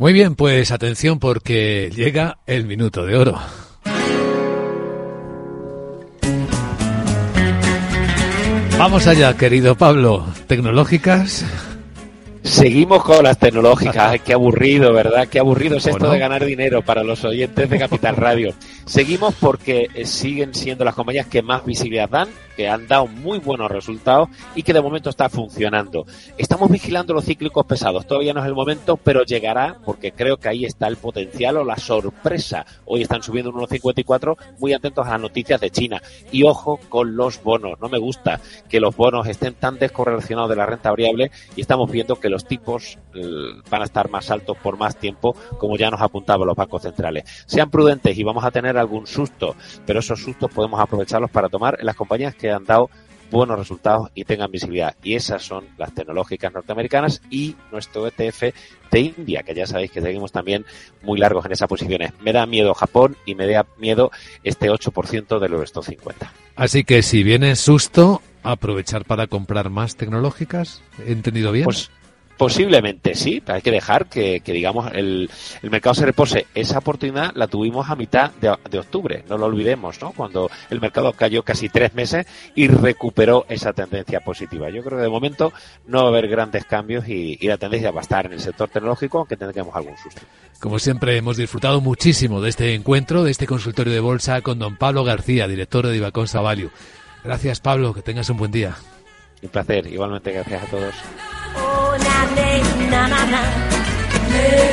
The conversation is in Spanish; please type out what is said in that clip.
Muy bien, pues atención porque llega el minuto de oro. Vamos allá, querido Pablo. Tecnológicas. Seguimos con las tecnológicas. Qué aburrido, ¿verdad? Qué aburrido es esto de ganar dinero para los oyentes de Capital Radio. Seguimos porque eh, siguen siendo las compañías que más visibilidad dan que han dado muy buenos resultados y que de momento está funcionando. Estamos vigilando los cíclicos pesados, todavía no es el momento, pero llegará porque creo que ahí está el potencial o la sorpresa. Hoy están subiendo un 1,54, muy atentos a las noticias de China. Y ojo con los bonos, no me gusta que los bonos estén tan descorrelacionados de la renta variable y estamos viendo que los tipos eh, van a estar más altos por más tiempo, como ya nos apuntaban los bancos centrales. Sean prudentes y vamos a tener algún susto, pero esos sustos podemos aprovecharlos para tomar en las compañías que han dado buenos resultados y tengan visibilidad. Y esas son las tecnológicas norteamericanas y nuestro ETF de India, que ya sabéis que seguimos también muy largos en esas posiciones. Me da miedo Japón y me da miedo este 8% del Eurostock 50. Así que si viene susto, aprovechar para comprar más tecnológicas. ¿He entendido bien? Pues Posiblemente sí, hay que dejar que, digamos, el, mercado se repose. Esa oportunidad la tuvimos a mitad de, octubre, no lo olvidemos, ¿no? Cuando el mercado cayó casi tres meses y recuperó esa tendencia positiva. Yo creo que de momento no va a haber grandes cambios y, la tendencia va a estar en el sector tecnológico, aunque tendremos algún susto. Como siempre, hemos disfrutado muchísimo de este encuentro, de este consultorio de bolsa con don Pablo García, director de Divacón Savalio. Gracias, Pablo, que tengas un buen día. Un placer, igualmente gracias a todos. Oh, na na na na na na